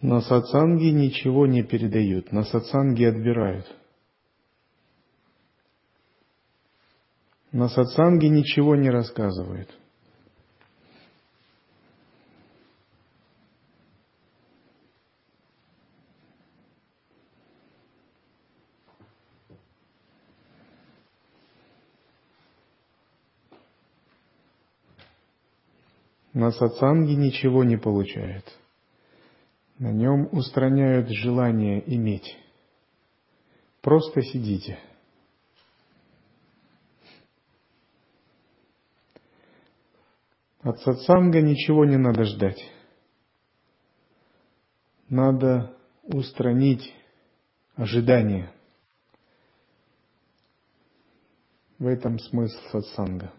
На сатсанге ничего не передают, на сатсанге отбирают. На сатсанге ничего не рассказывают. На сатсанге ничего не получают. На нем устраняют желание иметь. Просто сидите. От сатсанга ничего не надо ждать. Надо устранить ожидание. В этом смысл сатсанга.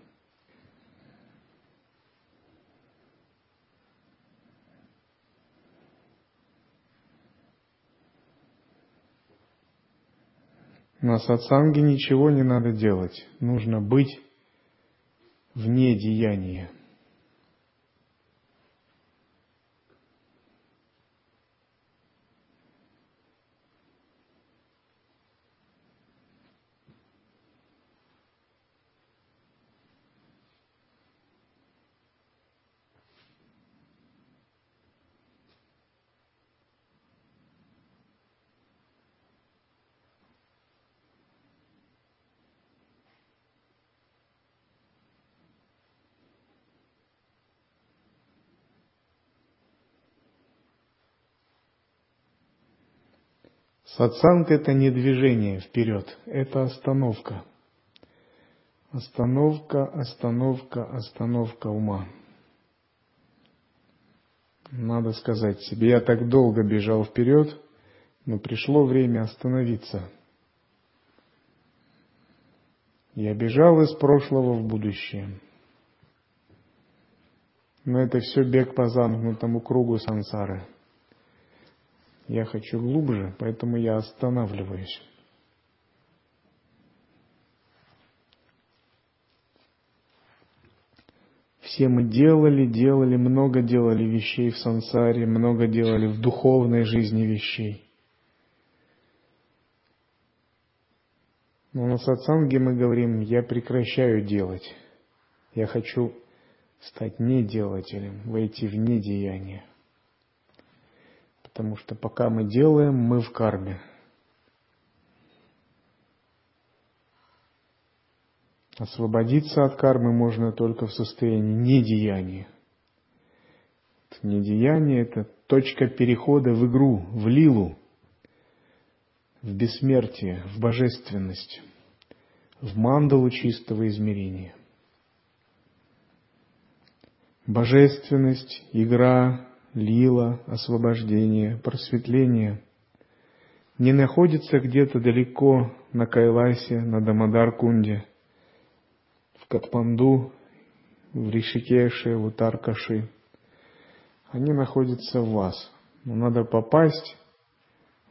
На сатсанге ничего не надо делать. Нужно быть вне деяния. Сатсанг – это не движение вперед, это остановка. Остановка, остановка, остановка ума. Надо сказать себе, я так долго бежал вперед, но пришло время остановиться. Я бежал из прошлого в будущее. Но это все бег по замкнутому кругу сансары – я хочу глубже, поэтому я останавливаюсь. Все мы делали, делали, много делали вещей в сансаре, много делали в духовной жизни вещей. Но на сатсанге мы говорим, я прекращаю делать. Я хочу стать неделателем, войти в недеяние. Потому что пока мы делаем, мы в карме. Освободиться от кармы можно только в состоянии недеяния. Недеяние – это точка перехода в игру, в лилу, в бессмертие, в божественность, в мандалу чистого измерения. Божественность, игра, лила, освобождение, просветление не находится где-то далеко на Кайласе, на Дамадар-Кунде, в Катманду, в Ришикеше, в Утаркаши. Они находятся в вас. Но надо попасть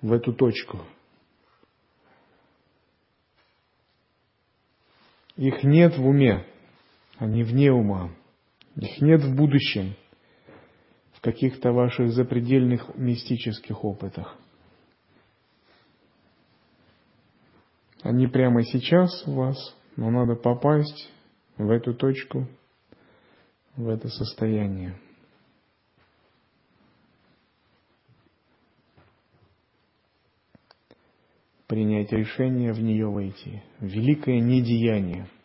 в эту точку. Их нет в уме, они вне ума. Их нет в будущем – в каких-то ваших запредельных мистических опытах. Они прямо сейчас у вас, но надо попасть в эту точку, в это состояние. Принять решение в нее войти. Великое недеяние –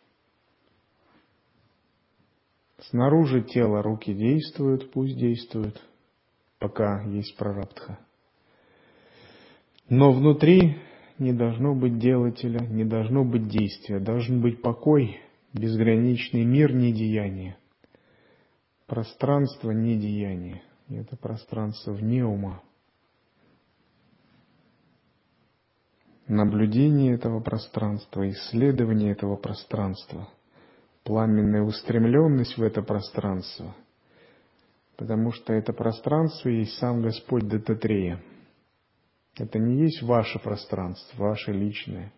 Снаружи тела руки действуют, пусть действуют, пока есть прарабдха. Но внутри не должно быть делателя, не должно быть действия, должен быть покой, безграничный мир недеяния, пространство недеяния. Это пространство вне ума. Наблюдение этого пространства, исследование этого пространства – пламенная устремленность в это пространство, потому что это пространство есть сам Господь Дататрея. Это не есть ваше пространство, ваше личное.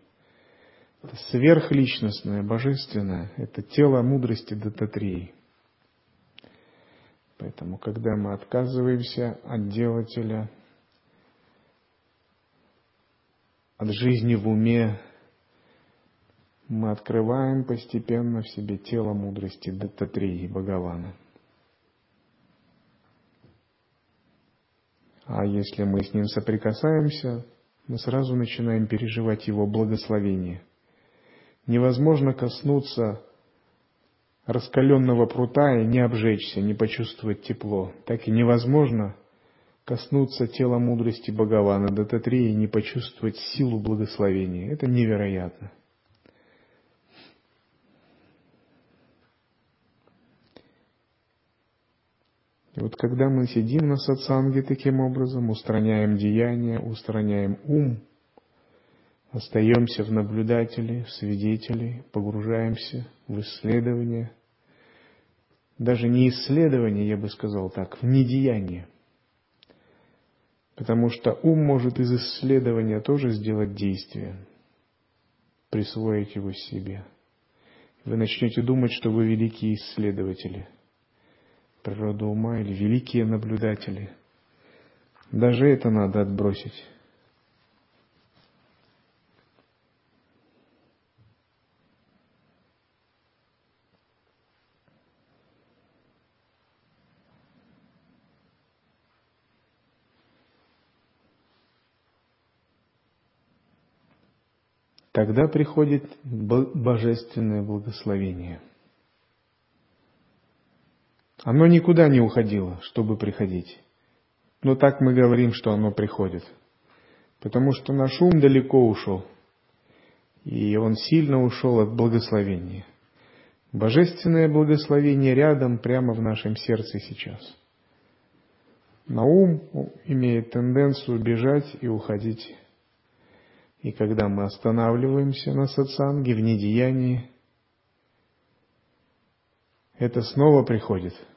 Это сверхличностное, божественное. Это тело мудрости Дататреи. Поэтому, когда мы отказываемся от делателя, от жизни в уме, мы открываем постепенно в себе тело мудрости Даттатрии Бхагавана. А если мы с ним соприкасаемся, мы сразу начинаем переживать его благословение. Невозможно коснуться раскаленного прута и не обжечься, не почувствовать тепло. Так и невозможно коснуться тела мудрости Бхагавана Дататрии и не почувствовать силу благословения. Это невероятно. И вот когда мы сидим на сатсанге таким образом, устраняем деяния, устраняем ум, остаемся в наблюдателе, в свидетеле, погружаемся в исследование, даже не исследование, я бы сказал так, в недеяние. Потому что ум может из исследования тоже сделать действие, присвоить его себе. Вы начнете думать, что вы великие исследователи – природу ума или великие наблюдатели. Даже это надо отбросить. Тогда приходит божественное благословение – оно никуда не уходило, чтобы приходить. Но так мы говорим, что оно приходит. Потому что наш ум далеко ушел. И он сильно ушел от благословения. Божественное благословение рядом, прямо в нашем сердце сейчас. На ум имеет тенденцию бежать и уходить. И когда мы останавливаемся на сатсанге, в недеянии, это снова приходит –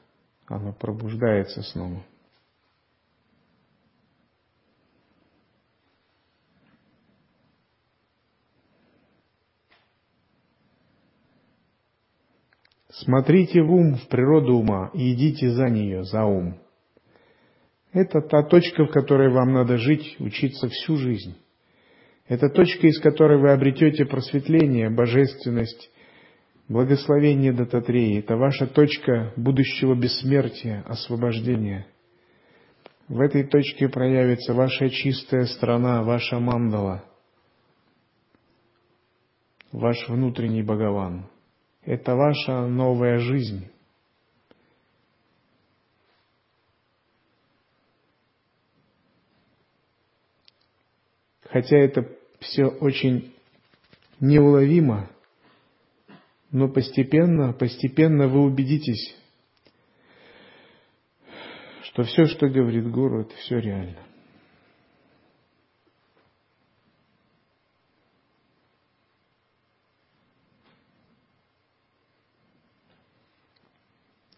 оно пробуждается снова. Смотрите в ум, в природу ума и идите за нее, за ум. Это та точка, в которой вам надо жить, учиться всю жизнь. Это точка, из которой вы обретете просветление, божественность Благословение Дататреи – это ваша точка будущего бессмертия, освобождения. В этой точке проявится ваша чистая страна, ваша мандала, ваш внутренний Бхагаван. Это ваша новая жизнь. Хотя это все очень неуловимо, но постепенно, постепенно вы убедитесь, что все, что говорит Гуру, это все реально.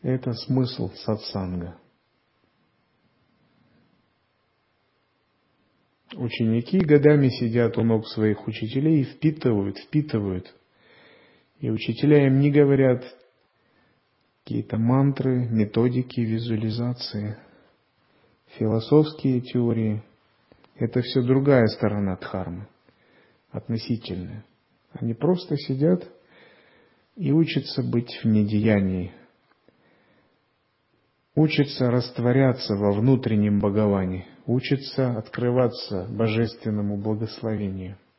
Это смысл сатсанга. Ученики годами сидят у ног своих учителей и впитывают, впитывают – и учителя им не говорят какие-то мантры, методики, визуализации, философские теории. Это все другая сторона дхармы, относительная. Они просто сидят и учатся быть в недеянии, учатся растворяться во внутреннем Боговане, учатся открываться божественному благословению –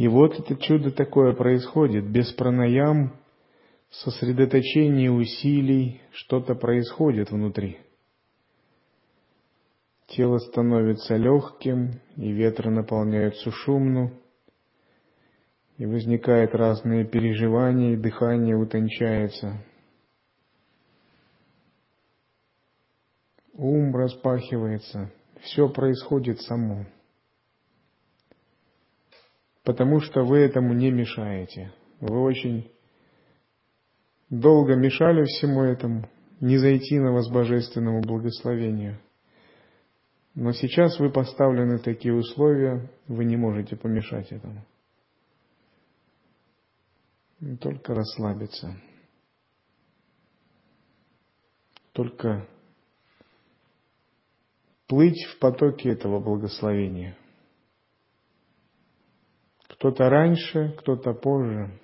И вот это чудо такое происходит. Без пранаям, сосредоточения усилий, что-то происходит внутри. Тело становится легким, и ветры наполняются шумно, и возникают разные переживания, и дыхание утончается. Ум распахивается, все происходит само. Потому что вы этому не мешаете. Вы очень долго мешали всему этому, не зайти на вас божественному благословению – но сейчас вы поставлены в такие условия, вы не можете помешать этому. Только расслабиться. Только плыть в потоке этого благословения. Кто-то раньше, кто-то позже –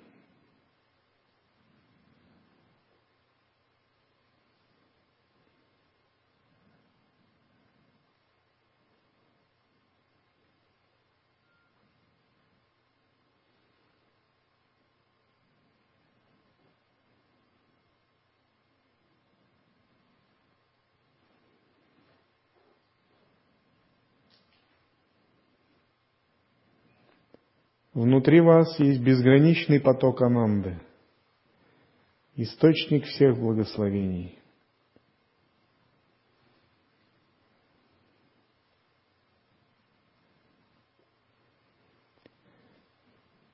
Внутри вас есть безграничный поток Ананды, источник всех благословений.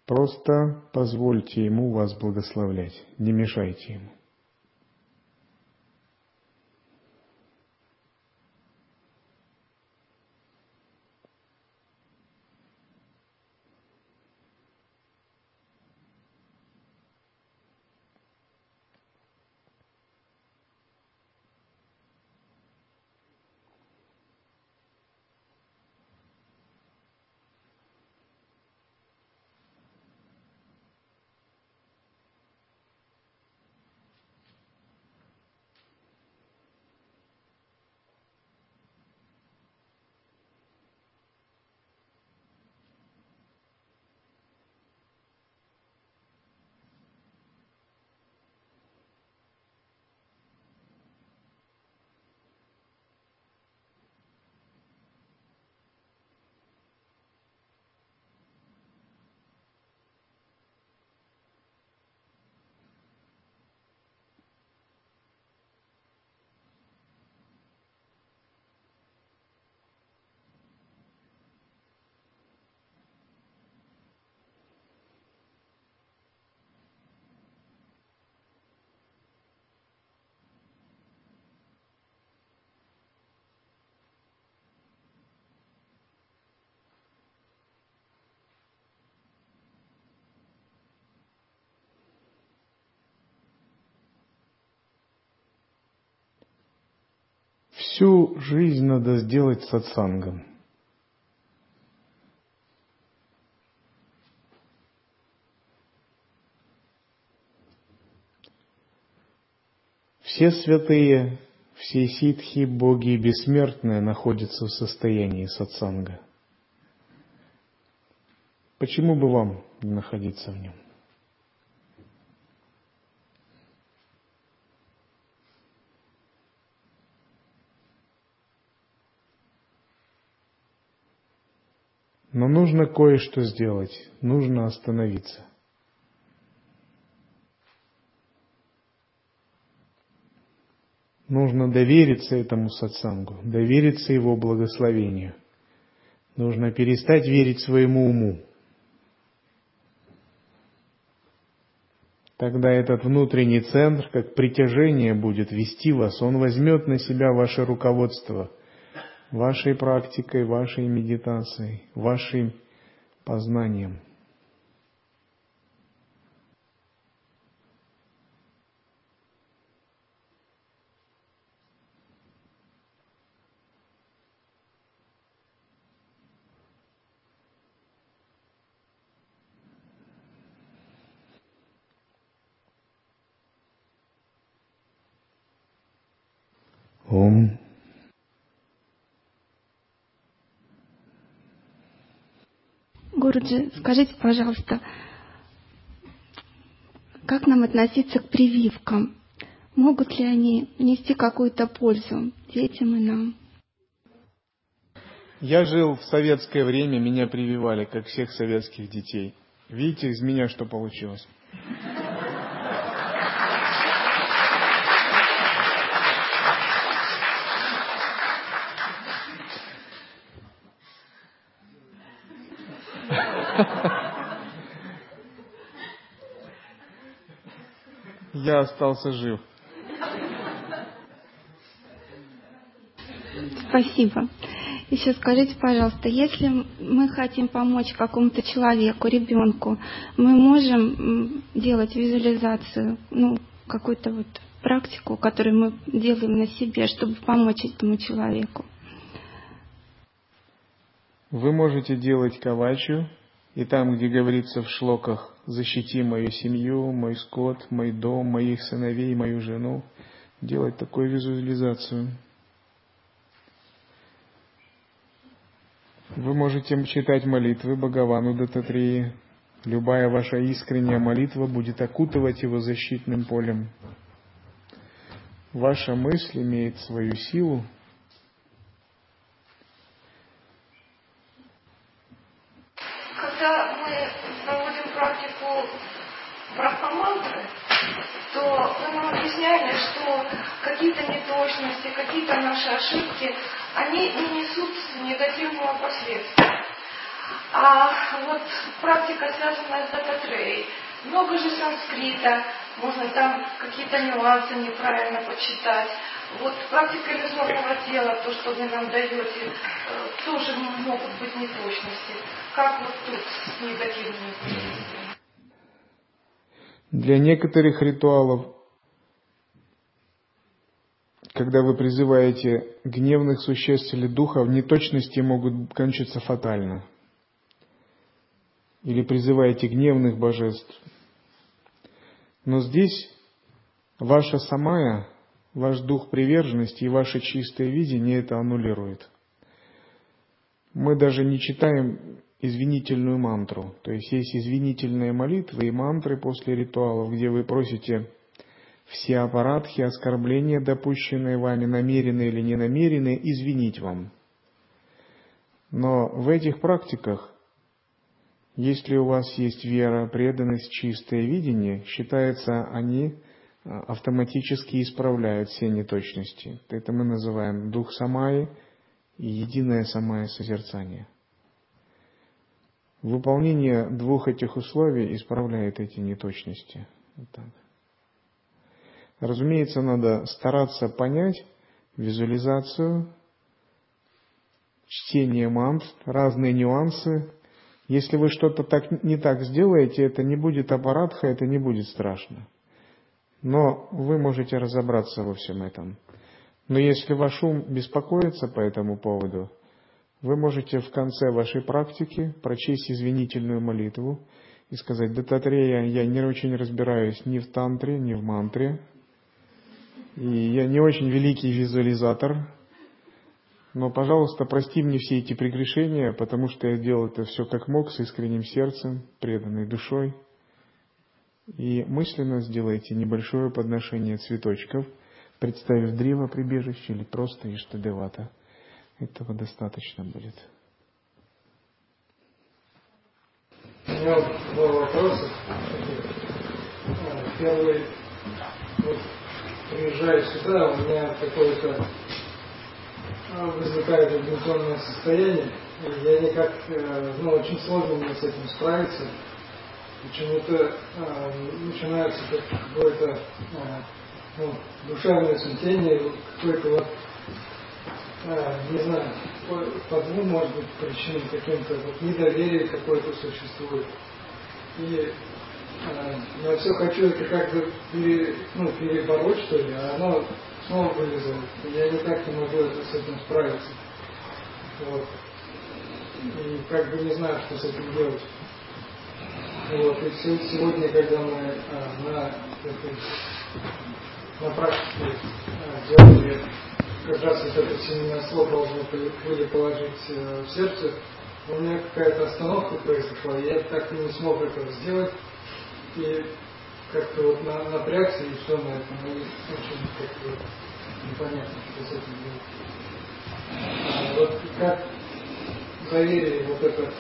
Просто позвольте ему вас благословлять, не мешайте ему. Всю жизнь надо сделать сатсангом. Все святые, все ситхи, боги и бессмертные находятся в состоянии сатсанга. Почему бы вам не находиться в нем? Но нужно кое-что сделать, нужно остановиться. Нужно довериться этому сатсангу, довериться его благословению. Нужно перестать верить своему уму. Тогда этот внутренний центр, как притяжение, будет вести вас, он возьмет на себя ваше руководство – вашей практикой, вашей медитацией, вашим познанием. Om Гуруджи, скажите, пожалуйста, как нам относиться к прививкам? Могут ли они нести какую-то пользу детям и нам? Я жил в советское время, меня прививали, как всех советских детей. Видите, из меня что получилось? Я остался жив. Спасибо. Еще скажите, пожалуйста, если мы хотим помочь какому-то человеку, ребенку, мы можем делать визуализацию, ну, какую-то вот практику, которую мы делаем на себе, чтобы помочь этому человеку? Вы можете делать кавачу, и там, где говорится в шлоках «защити мою семью, мой скот, мой дом, моих сыновей, мою жену», делать такую визуализацию – Вы можете читать молитвы Бхагавану Дататрии. Любая ваша искренняя молитва будет окутывать его защитным полем. Ваша мысль имеет свою силу. Когда мы проводим практику брахмамантры, то вы нам объясняли, что какие-то неточности, какие-то наши ошибки, они не несут негативного последствия. А вот практика, связанная с дататреей, много же санскрита, можно там какие-то нюансы неправильно почитать. Вот практика иллюзорного тела, то, что вы нам даете, э, тоже могут быть неточности. Как вот тут с негативными последствиями? Для некоторых ритуалов, когда вы призываете гневных существ или духов, неточности могут кончиться фатально. Или призываете гневных божеств. Но здесь ваша самая, ваш дух приверженности и ваше чистое видение это аннулирует. Мы даже не читаем извинительную мантру. То есть есть извинительные молитвы и мантры после ритуалов, где вы просите все аппаратхи, оскорбления, допущенные вами, намеренные или ненамеренные, извинить вам. Но в этих практиках, если у вас есть вера, преданность, чистое видение, считается, они а, автоматически исправляют все неточности. Это мы называем дух самаи и единое самое созерцание. Выполнение двух этих условий исправляет эти неточности. Вот так. Разумеется, надо стараться понять визуализацию, чтение мантр, разные нюансы. Если вы что-то так, не так сделаете, это не будет аппаратха, это не будет страшно. Но вы можете разобраться во всем этом. Но если ваш ум беспокоится по этому поводу – вы можете в конце вашей практики прочесть извинительную молитву и сказать, Дататрея, я не очень разбираюсь ни в тантре, ни в мантре, и я не очень великий визуализатор, но, пожалуйста, прости мне все эти прегрешения, потому что я делал это все как мог, с искренним сердцем, преданной душой. И мысленно сделайте небольшое подношение цветочков, представив древо прибежище или просто Иштадевата – этого достаточно будет. У меня два вопроса. Первый, приезжаю сюда, у меня какое-то а, возникает угнетенное состояние, и я никак, э, ну, очень сложно мне с этим справиться. Почему-то э, начинается какое-то э, ну, душевное смятение, какое-то вот а, не знаю, по, двум, может быть, причинам каким-то, вот недоверие какое-то существует. И я все хочу это как-то пере, ну, перебороть, что ли, а оно снова вылезает. Я никак не могу это, с этим справиться. Вот. И как бы не знаю, что с этим делать. Вот. И сегодня, когда мы а, на, этой, на практике а, делали как раз вот это семейное слово должны были положить э, в сердце, у меня какая-то остановка произошла, я так и не смог этого сделать, и как-то вот на, напрягся, и все на этом, и очень как-то непонятно, что с этим делать. А вот как доверие, вот это,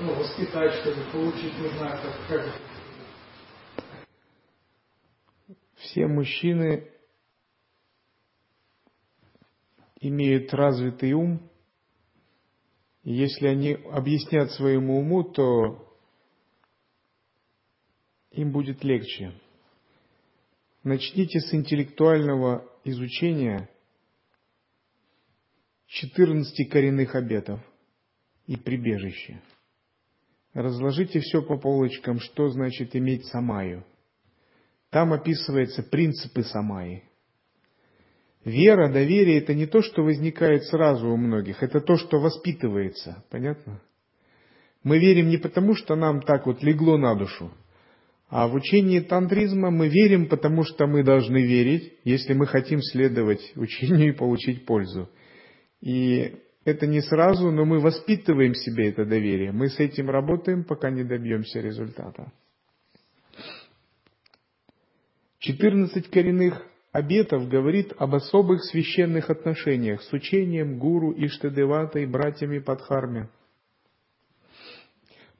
ну, воспитать, чтобы получить, не знаю, как, как. Все мужчины имеют развитый ум, если они объяснят своему уму, то им будет легче. Начните с интеллектуального изучения 14 коренных обетов и прибежище. Разложите все по полочкам, что значит иметь самаю. Там описываются принципы самаи. Вера, доверие – это не то, что возникает сразу у многих, это то, что воспитывается. Понятно? Мы верим не потому, что нам так вот легло на душу, а в учении тантризма мы верим, потому что мы должны верить, если мы хотим следовать учению и получить пользу. И это не сразу, но мы воспитываем себе это доверие. Мы с этим работаем, пока не добьемся результата. 14 коренных обетов говорит об особых священных отношениях с учением гуру и братьями Падхарме.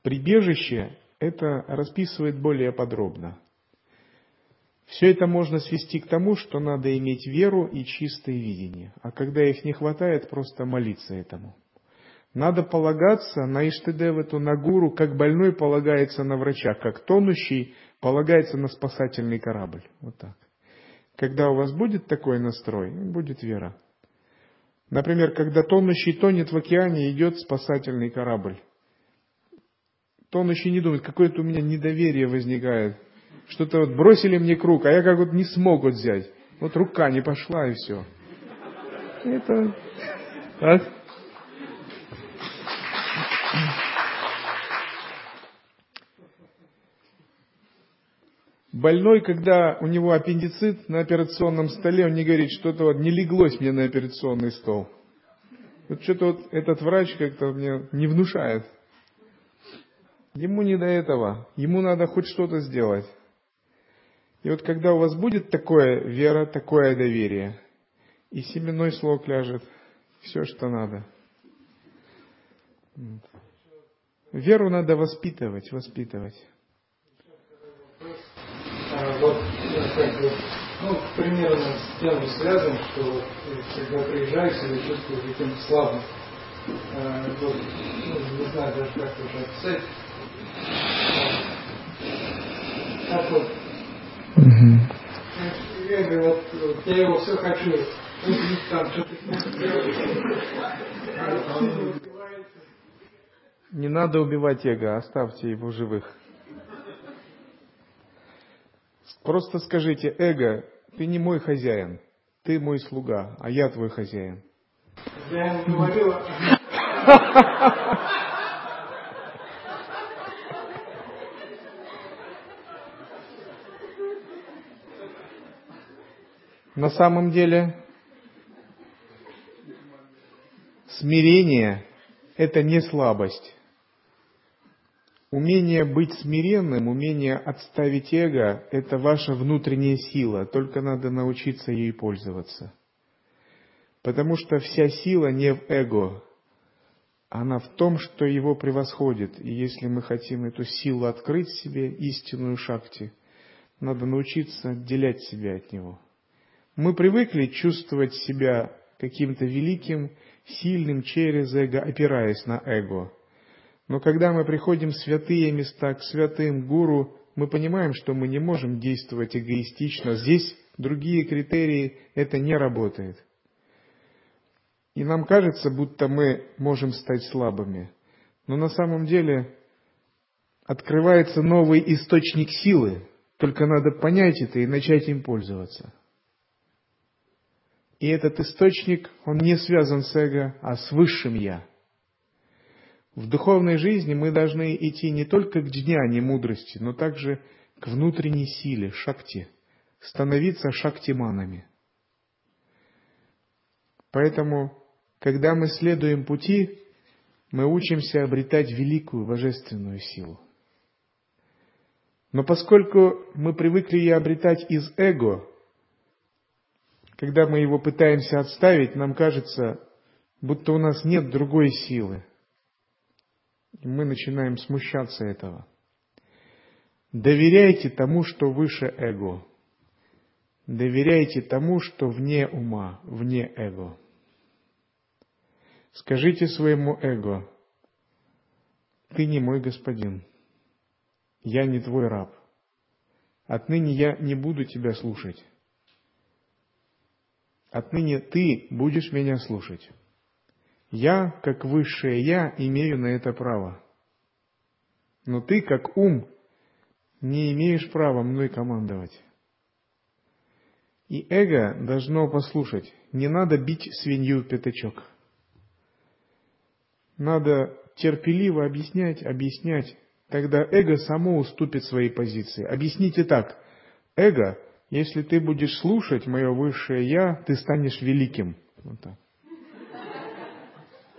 Прибежище это расписывает более подробно. Все это можно свести к тому, что надо иметь веру и чистое видение, а когда их не хватает, просто молиться этому. Надо полагаться на Иштедевату, на гуру, как больной полагается на врача, как тонущий полагается на спасательный корабль. Вот так. Когда у вас будет такой настрой, будет вера. Например, когда тонущий тонет в океане, идет спасательный корабль то он еще не думает, какое-то у меня недоверие возникает. Что-то вот бросили мне круг, а я как вот не смог вот взять. Вот рука не пошла и все. Это... А? Больной, когда у него аппендицит на операционном столе, он не говорит, что-то вот не леглось мне на операционный стол. Вот что-то вот этот врач как-то мне не внушает. Ему не до этого. Ему надо хоть что-то сделать. И вот когда у вас будет такое вера, такое доверие, и семенной слог ляжет, все, что надо. Веру надо воспитывать, воспитывать. А, вот, ну, примерно с тем связан, что когда приезжаешь или чувствуешь каким-то слабым, а, вот, ну, не знаю даже как это описать, так вот. Угу. Вот, я его все хочу. Не надо убивать эго, оставьте его живых. Просто скажите, эго, ты не мой хозяин, ты мой слуга, а я твой хозяин. Я ему На самом деле смирение – это не слабость. Умение быть смиренным, умение отставить эго – это ваша внутренняя сила, только надо научиться ей пользоваться. Потому что вся сила не в эго, она в том, что его превосходит. И если мы хотим эту силу открыть себе, истинную шакти, надо научиться отделять себя от него – мы привыкли чувствовать себя каким-то великим, сильным через эго, опираясь на эго. Но когда мы приходим в святые места, к святым гуру, мы понимаем, что мы не можем действовать эгоистично. Здесь другие критерии, это не работает. И нам кажется, будто мы можем стать слабыми. Но на самом деле открывается новый источник силы. Только надо понять это и начать им пользоваться. И этот источник, он не связан с эго, а с высшим Я. В духовной жизни мы должны идти не только к джняне мудрости, но также к внутренней силе, шакти, становиться шактиманами. Поэтому, когда мы следуем пути, мы учимся обретать великую божественную силу. Но поскольку мы привыкли ее обретать из эго, когда мы его пытаемся отставить, нам кажется, будто у нас нет другой силы. И мы начинаем смущаться этого. Доверяйте тому, что выше эго. Доверяйте тому, что вне ума, вне эго. Скажите своему эго, ты не мой господин, я не твой раб. Отныне я не буду тебя слушать. Отныне ты будешь меня слушать. Я, как высшее я, имею на это право. Но ты, как ум, не имеешь права мной командовать. И эго должно послушать. Не надо бить свинью в пятачок. Надо терпеливо объяснять, объяснять. Тогда эго само уступит своей позиции. Объясните так. Эго, если ты будешь слушать мое высшее Я, ты станешь великим. Вот так.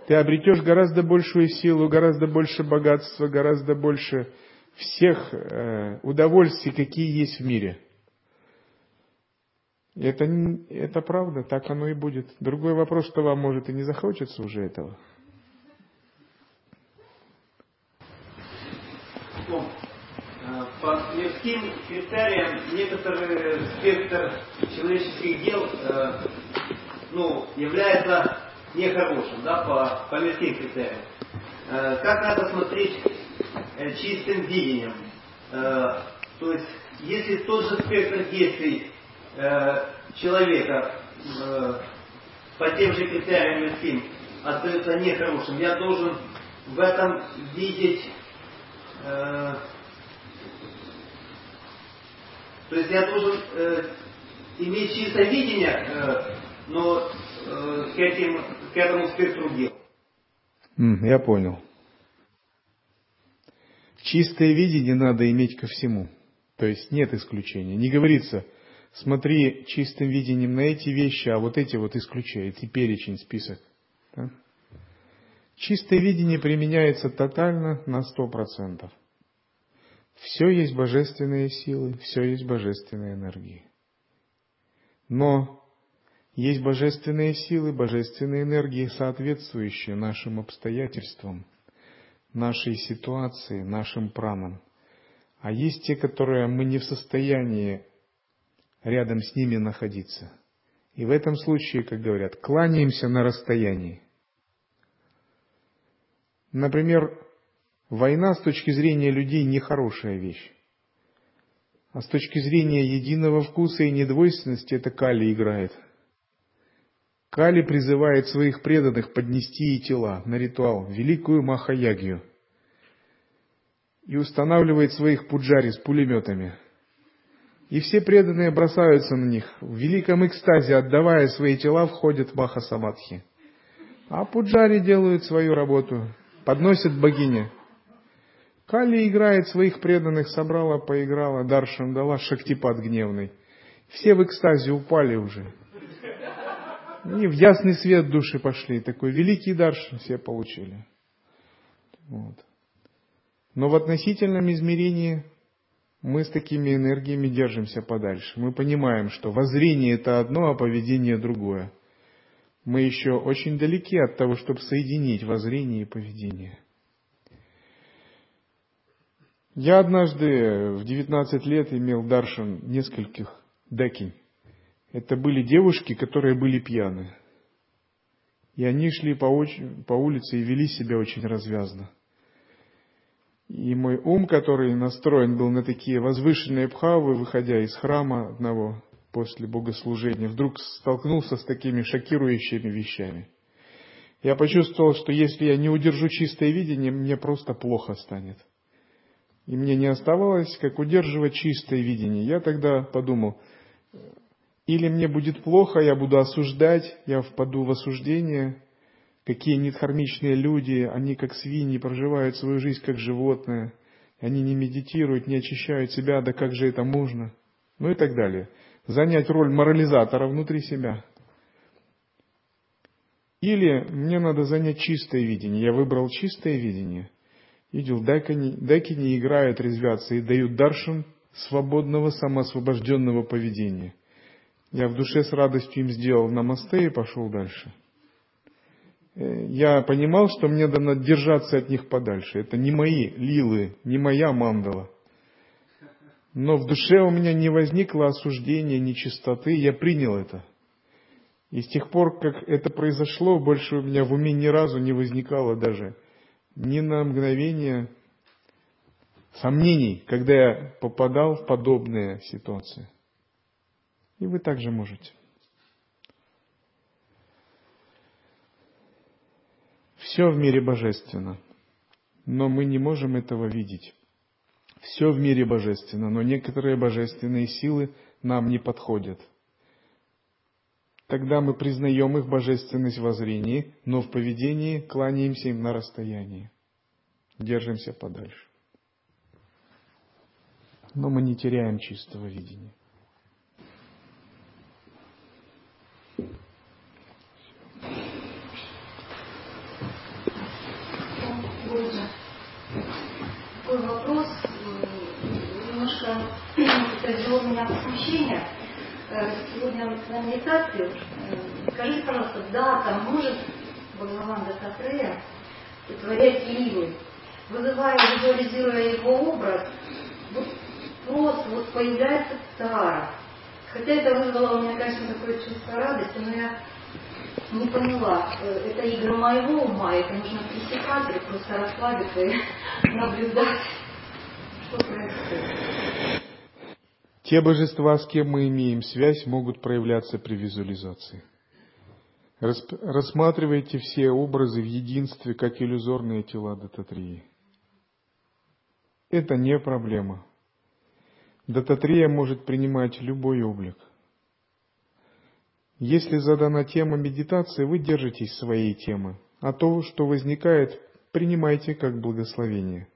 Ты обретешь гораздо большую силу, гораздо больше богатства, гораздо больше всех э, удовольствий, какие есть в мире – это, это правда, так оно и будет. Другой вопрос, что вам может и не захочется уже этого. Ну, э, по мирским критериям некоторый спектр человеческих дел э, ну, является нехорошим, да, по, по мирским критериям. Э, как надо смотреть чистым видением? То есть, если тот же спектр действий Э, человека э, по тем же критериям мирским остается нехорошим, я должен в этом видеть, э, то есть я должен э, иметь чистое видение, э, но э, к, этим, к этому спектру дел. Я понял. Чистое видение надо иметь ко всему. То есть нет исключения. Не говорится – смотри чистым видением на эти вещи, а вот эти вот исключай, эти перечень, список. Да? Чистое видение применяется тотально на сто процентов. Все есть божественные силы, все есть божественные энергии. Но есть божественные силы, божественные энергии, соответствующие нашим обстоятельствам, нашей ситуации, нашим пранам. А есть те, которые мы не в состоянии рядом с ними находиться. И в этом случае, как говорят, кланяемся на расстоянии. Например, война с точки зрения людей нехорошая вещь. А с точки зрения единого вкуса и недвойственности это Кали играет. Кали призывает своих преданных поднести и тела на ритуал, великую Махаягью, и устанавливает своих пуджари с пулеметами – и все преданные бросаются на них, в великом экстазе, отдавая свои тела, входят в Маха-Самадхи. А пуджари делают свою работу, подносят богине. Кали играет своих преданных, собрала, поиграла, Даршан дала, Шактипад гневный. Все в экстазе упали уже. И в ясный свет души пошли. Такой великий Даршан все получили. Вот. Но в относительном измерении мы с такими энергиями держимся подальше. Мы понимаем, что воззрение это одно, а поведение другое. Мы еще очень далеки от того, чтобы соединить воззрение и поведение. Я однажды в 19 лет имел даршан нескольких декинь. Это были девушки, которые были пьяны. И они шли по, по улице и вели себя очень развязно. И мой ум, который настроен был на такие возвышенные бхавы, выходя из храма одного после богослужения, вдруг столкнулся с такими шокирующими вещами. Я почувствовал, что если я не удержу чистое видение, мне просто плохо станет. И мне не оставалось, как удерживать чистое видение. Я тогда подумал, или мне будет плохо, я буду осуждать, я впаду в осуждение, какие недхармичные люди, они как свиньи проживают свою жизнь как животное, они не медитируют, не очищают себя, да как же это можно? Ну и так далее. Занять роль морализатора внутри себя. Или мне надо занять чистое видение. Я выбрал чистое видение. Видел, дакини, дакини играют, резвятся и дают даршан свободного, самоосвобожденного поведения. Я в душе с радостью им сделал намасте и пошел дальше. э, я понимал, что мне надо держаться от них подальше. Это не мои лилы, не моя мандала. Но в душе у меня не возникло осуждения, нечистоты, я принял это. И с тех пор, как это произошло, больше у меня в уме ни разу не возникало даже ни на мгновение сомнений, когда я попадал в подобные ситуации. И вы также можете. Все в мире божественно, но мы не можем этого видеть. Все в мире божественно, но некоторые божественные силы нам не подходят. Тогда мы признаем их божественность в воззрении, но в поведении кланяемся им на расстоянии. Держимся подальше. Но мы не теряем чистого видения. Такой вопрос, немножко произвело меня в смущение. Э, сегодня на медитацию. Скажите, пожалуйста, да, там может Бхагаван Дататрея творять ливы, вызывая, визуализируя его образ, вот просто вот появляется Тара. Хотя это вызвало у меня, конечно, такое чувство радости, но я не поняла, э, это игра моего ума, это нужно пресекать или просто расслабиться и наблюдать, что происходит. Те божества, с кем мы имеем связь, могут проявляться при визуализации. Рассматривайте все образы в единстве, как иллюзорные тела Дататрии. Это не проблема. Дататрия может принимать любой облик. Если задана тема медитации, вы держитесь своей темы, а то, что возникает, принимайте как благословение.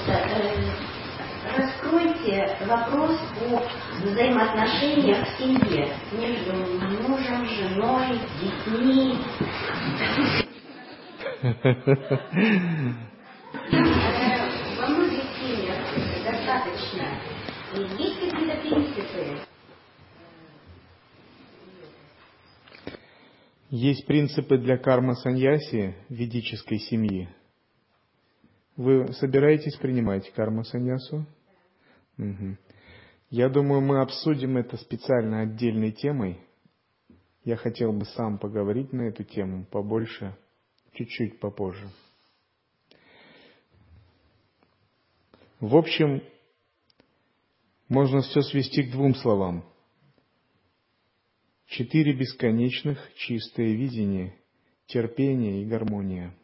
Пожалуйста, э, раскройте вопрос о взаимоотношениях в семье между мужем, женой, детьми. Во многих семьях достаточно. Есть какие-то принципы? Есть принципы для карма саньяси ведической семьи. Вы собираетесь принимать карма саньясу? Угу. Я думаю, мы обсудим это специально отдельной темой. Я хотел бы сам поговорить на эту тему побольше, чуть-чуть попозже. В общем, можно все свести к двум словам. Четыре бесконечных, чистое видение, терпение и гармония.